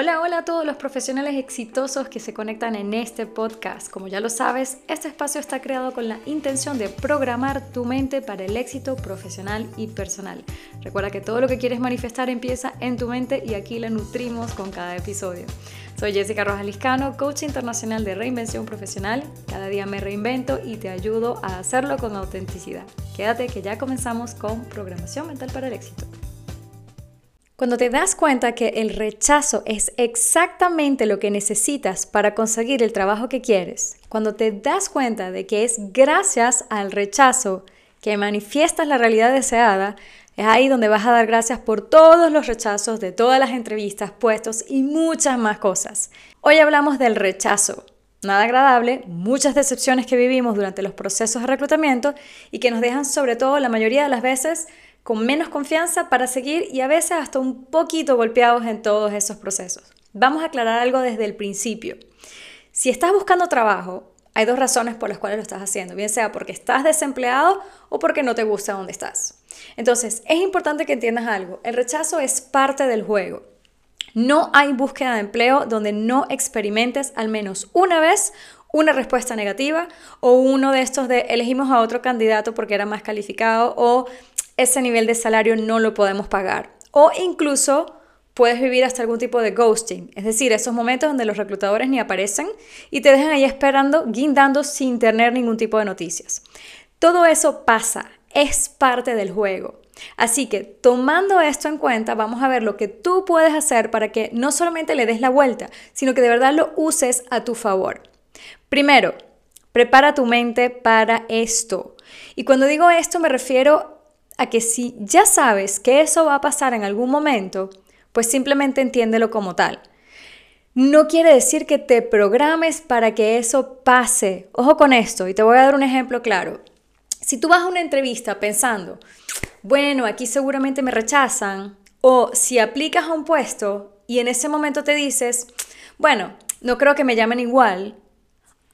Hola, hola a todos los profesionales exitosos que se conectan en este podcast. Como ya lo sabes, este espacio está creado con la intención de programar tu mente para el éxito profesional y personal. Recuerda que todo lo que quieres manifestar empieza en tu mente y aquí la nutrimos con cada episodio. Soy Jessica Rojas Liscano, coach internacional de reinvención profesional. Cada día me reinvento y te ayudo a hacerlo con autenticidad. Quédate que ya comenzamos con programación mental para el éxito. Cuando te das cuenta que el rechazo es exactamente lo que necesitas para conseguir el trabajo que quieres, cuando te das cuenta de que es gracias al rechazo que manifiestas la realidad deseada, es ahí donde vas a dar gracias por todos los rechazos de todas las entrevistas, puestos y muchas más cosas. Hoy hablamos del rechazo. Nada agradable, muchas decepciones que vivimos durante los procesos de reclutamiento y que nos dejan sobre todo la mayoría de las veces con menos confianza para seguir y a veces hasta un poquito golpeados en todos esos procesos. Vamos a aclarar algo desde el principio. Si estás buscando trabajo, hay dos razones por las cuales lo estás haciendo, bien sea porque estás desempleado o porque no te gusta donde estás. Entonces, es importante que entiendas algo, el rechazo es parte del juego. No hay búsqueda de empleo donde no experimentes al menos una vez una respuesta negativa o uno de estos de elegimos a otro candidato porque era más calificado o ese nivel de salario no lo podemos pagar. O incluso puedes vivir hasta algún tipo de ghosting, es decir, esos momentos donde los reclutadores ni aparecen y te dejan ahí esperando, guindando sin tener ningún tipo de noticias. Todo eso pasa, es parte del juego. Así que tomando esto en cuenta, vamos a ver lo que tú puedes hacer para que no solamente le des la vuelta, sino que de verdad lo uses a tu favor. Primero, prepara tu mente para esto. Y cuando digo esto me refiero a que si ya sabes que eso va a pasar en algún momento, pues simplemente entiéndelo como tal. No quiere decir que te programes para que eso pase. Ojo con esto, y te voy a dar un ejemplo claro. Si tú vas a una entrevista pensando, bueno, aquí seguramente me rechazan, o si aplicas a un puesto y en ese momento te dices, bueno, no creo que me llamen igual,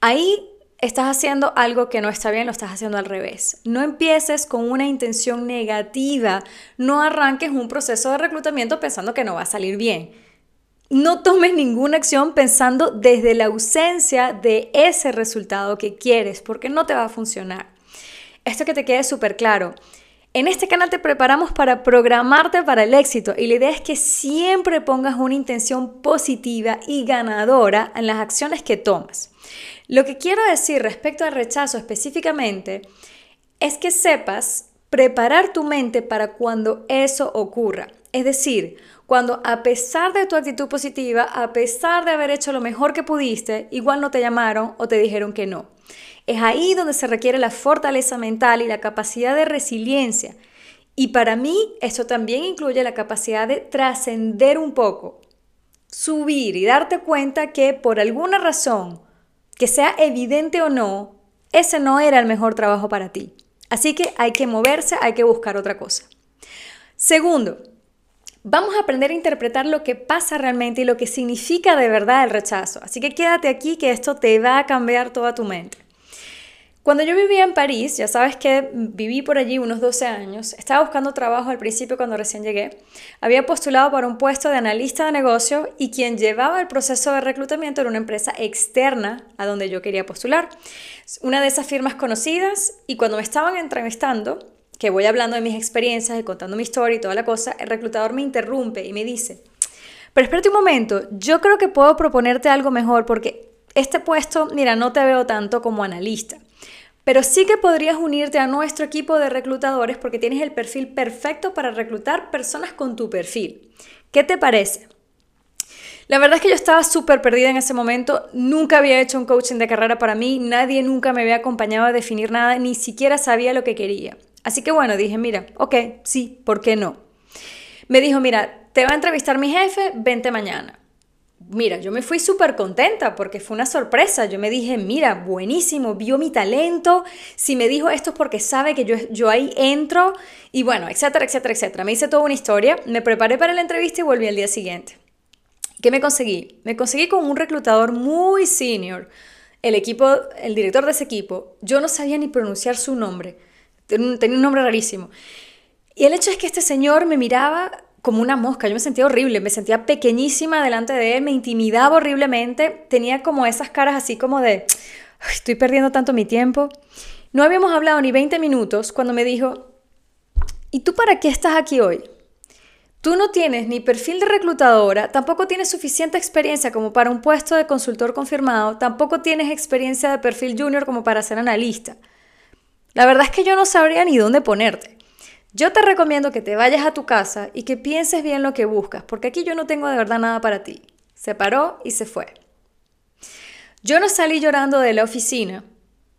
ahí estás haciendo algo que no está bien, lo estás haciendo al revés. No empieces con una intención negativa, no arranques un proceso de reclutamiento pensando que no va a salir bien. No tomes ninguna acción pensando desde la ausencia de ese resultado que quieres, porque no te va a funcionar. Esto que te quede súper claro. En este canal te preparamos para programarte para el éxito y la idea es que siempre pongas una intención positiva y ganadora en las acciones que tomas. Lo que quiero decir respecto al rechazo específicamente es que sepas preparar tu mente para cuando eso ocurra. Es decir, cuando a pesar de tu actitud positiva, a pesar de haber hecho lo mejor que pudiste, igual no te llamaron o te dijeron que no. Es ahí donde se requiere la fortaleza mental y la capacidad de resiliencia. Y para mí eso también incluye la capacidad de trascender un poco, subir y darte cuenta que por alguna razón que sea evidente o no, ese no era el mejor trabajo para ti. Así que hay que moverse, hay que buscar otra cosa. Segundo, vamos a aprender a interpretar lo que pasa realmente y lo que significa de verdad el rechazo. Así que quédate aquí que esto te va a cambiar toda tu mente. Cuando yo vivía en París, ya sabes que viví por allí unos 12 años, estaba buscando trabajo al principio cuando recién llegué, había postulado para un puesto de analista de negocio y quien llevaba el proceso de reclutamiento era una empresa externa a donde yo quería postular, una de esas firmas conocidas y cuando me estaban entrevistando, que voy hablando de mis experiencias y contando mi historia y toda la cosa, el reclutador me interrumpe y me dice, pero espérate un momento, yo creo que puedo proponerte algo mejor porque este puesto, mira, no te veo tanto como analista. Pero sí que podrías unirte a nuestro equipo de reclutadores porque tienes el perfil perfecto para reclutar personas con tu perfil. ¿Qué te parece? La verdad es que yo estaba súper perdida en ese momento, nunca había hecho un coaching de carrera para mí, nadie nunca me había acompañado a definir nada, ni siquiera sabía lo que quería. Así que bueno, dije, mira, ok, sí, ¿por qué no? Me dijo, mira, te va a entrevistar mi jefe, vente mañana. Mira, yo me fui súper contenta porque fue una sorpresa. Yo me dije, mira, buenísimo, vio mi talento. Si me dijo esto es porque sabe que yo, yo ahí entro. Y bueno, etcétera, etcétera, etcétera. Me hice toda una historia, me preparé para la entrevista y volví al día siguiente. ¿Qué me conseguí? Me conseguí con un reclutador muy senior. El equipo, el director de ese equipo, yo no sabía ni pronunciar su nombre. Tenía un nombre rarísimo. Y el hecho es que este señor me miraba como una mosca, yo me sentía horrible, me sentía pequeñísima delante de él, me intimidaba horriblemente, tenía como esas caras así como de, estoy perdiendo tanto mi tiempo. No habíamos hablado ni 20 minutos cuando me dijo, ¿y tú para qué estás aquí hoy? Tú no tienes ni perfil de reclutadora, tampoco tienes suficiente experiencia como para un puesto de consultor confirmado, tampoco tienes experiencia de perfil junior como para ser analista. La verdad es que yo no sabría ni dónde ponerte. Yo te recomiendo que te vayas a tu casa y que pienses bien lo que buscas, porque aquí yo no tengo de verdad nada para ti. Se paró y se fue. Yo no salí llorando de la oficina,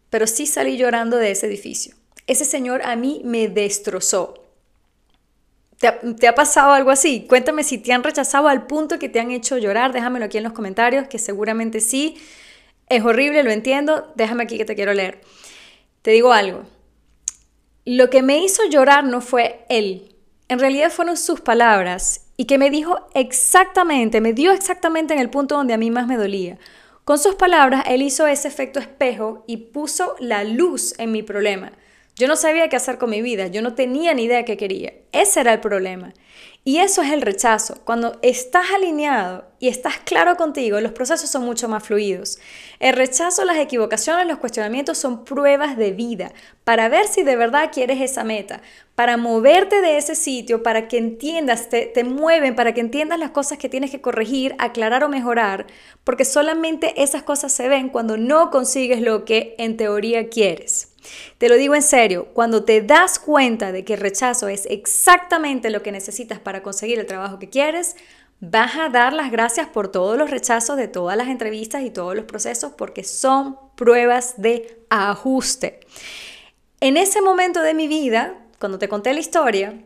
pero sí salí llorando de ese edificio. Ese señor a mí me destrozó. ¿Te ha, ¿Te ha, pasado algo así? Cuéntame si te han rechazado al punto que te han hecho llorar. Déjamelo aquí en los comentarios, que seguramente sí. Es horrible, lo entiendo. Déjame aquí que te quiero leer. Te digo algo. Lo que me hizo llorar no fue él, en realidad fueron sus palabras y que me dijo exactamente, me dio exactamente en el punto donde a mí más me dolía. Con sus palabras, él hizo ese efecto espejo y puso la luz en mi problema. Yo no sabía qué hacer con mi vida, yo no tenía ni idea qué quería. Ese era el problema. Y eso es el rechazo. Cuando estás alineado y estás claro contigo, los procesos son mucho más fluidos. El rechazo, las equivocaciones, los cuestionamientos son pruebas de vida para ver si de verdad quieres esa meta, para moverte de ese sitio, para que entiendas, te, te mueven, para que entiendas las cosas que tienes que corregir, aclarar o mejorar, porque solamente esas cosas se ven cuando no consigues lo que en teoría quieres. Te lo digo en serio, cuando te das cuenta de que el rechazo es exactamente lo que necesitas para conseguir el trabajo que quieres, vas a dar las gracias por todos los rechazos de todas las entrevistas y todos los procesos porque son pruebas de ajuste. En ese momento de mi vida, cuando te conté la historia,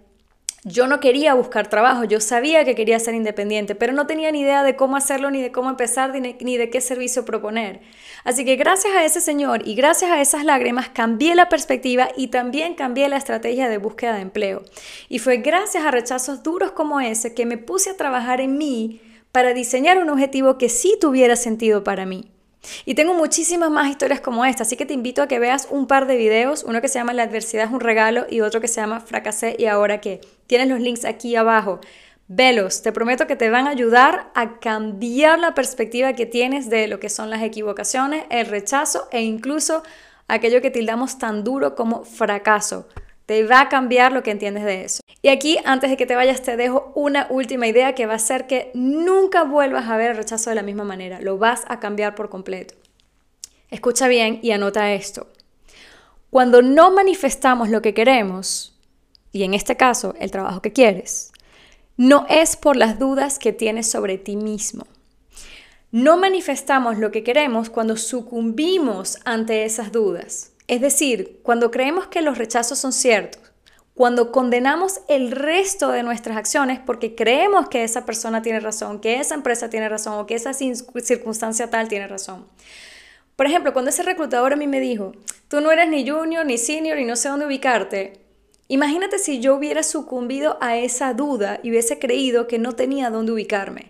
yo no quería buscar trabajo, yo sabía que quería ser independiente, pero no tenía ni idea de cómo hacerlo, ni de cómo empezar, ni de qué servicio proponer. Así que gracias a ese señor y gracias a esas lágrimas cambié la perspectiva y también cambié la estrategia de búsqueda de empleo. Y fue gracias a rechazos duros como ese que me puse a trabajar en mí para diseñar un objetivo que sí tuviera sentido para mí. Y tengo muchísimas más historias como esta, así que te invito a que veas un par de videos, uno que se llama La adversidad es un regalo y otro que se llama Fracasé y ahora qué. Tienes los links aquí abajo. Velos, te prometo que te van a ayudar a cambiar la perspectiva que tienes de lo que son las equivocaciones, el rechazo e incluso aquello que tildamos tan duro como fracaso. Te va a cambiar lo que entiendes de eso. Y aquí, antes de que te vayas, te dejo una última idea que va a ser que nunca vuelvas a ver el rechazo de la misma manera. Lo vas a cambiar por completo. Escucha bien y anota esto. Cuando no manifestamos lo que queremos, y en este caso el trabajo que quieres, no es por las dudas que tienes sobre ti mismo. No manifestamos lo que queremos cuando sucumbimos ante esas dudas. Es decir, cuando creemos que los rechazos son ciertos, cuando condenamos el resto de nuestras acciones porque creemos que esa persona tiene razón, que esa empresa tiene razón o que esa circunstancia tal tiene razón. Por ejemplo, cuando ese reclutador a mí me dijo, tú no eres ni junior ni senior y no sé dónde ubicarte, imagínate si yo hubiera sucumbido a esa duda y hubiese creído que no tenía dónde ubicarme.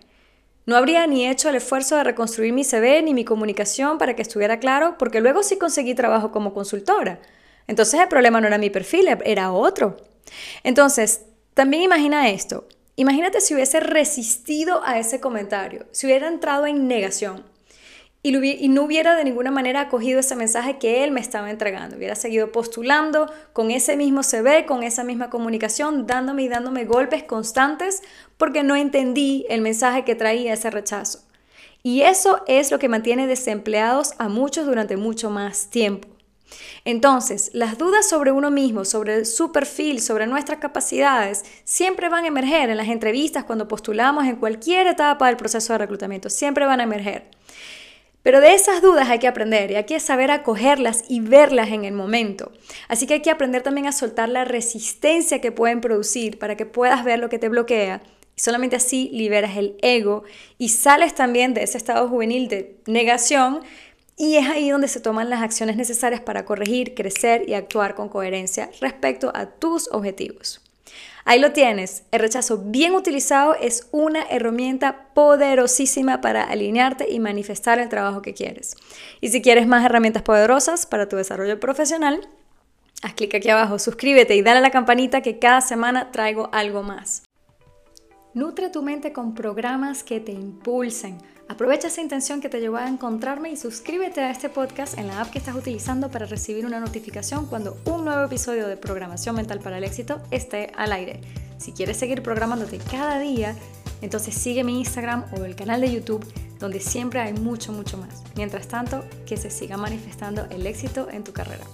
No habría ni hecho el esfuerzo de reconstruir mi CV ni mi comunicación para que estuviera claro, porque luego sí conseguí trabajo como consultora. Entonces el problema no era mi perfil, era otro. Entonces, también imagina esto. Imagínate si hubiese resistido a ese comentario, si hubiera entrado en negación y, no hubiera de ninguna manera acogido ese mensaje que él me estaba entregando. Hubiera seguido postulando con ese mismo CV, con esa misma comunicación, dándome y dándome golpes constantes porque no entendí el mensaje que traía ese rechazo. Y eso es lo que mantiene desempleados a muchos durante mucho más tiempo. Entonces, las dudas sobre uno mismo, sobre su perfil, sobre nuestras capacidades, siempre van a emerger en las entrevistas, cuando postulamos, en cualquier etapa del proceso de reclutamiento, siempre van a emerger. Pero de esas dudas hay que aprender y hay que saber acogerlas y verlas en el momento. Así que hay que aprender también a soltar la resistencia que pueden producir para que puedas ver lo que te bloquea. Y solamente así liberas el ego y sales también de ese estado juvenil de negación y es ahí donde se toman las acciones necesarias para corregir, crecer y actuar con coherencia respecto a tus objetivos. Ahí lo tienes. El rechazo bien utilizado es una herramienta poderosísima para alinearte y manifestar el trabajo que quieres. Y si quieres más herramientas poderosas para tu desarrollo profesional, haz clic aquí abajo, suscríbete y dale a la campanita que cada semana traigo algo más. Nutre tu mente con programas que te impulsen. Aprovecha esa intención que te llevó a encontrarme y suscríbete a este podcast en la app que estás utilizando para recibir una notificación cuando un nuevo episodio de Programación Mental para el Éxito esté al aire. Si quieres seguir programándote cada día, entonces sigue mi Instagram o el canal de YouTube donde siempre hay mucho, mucho más. Mientras tanto, que se siga manifestando el éxito en tu carrera.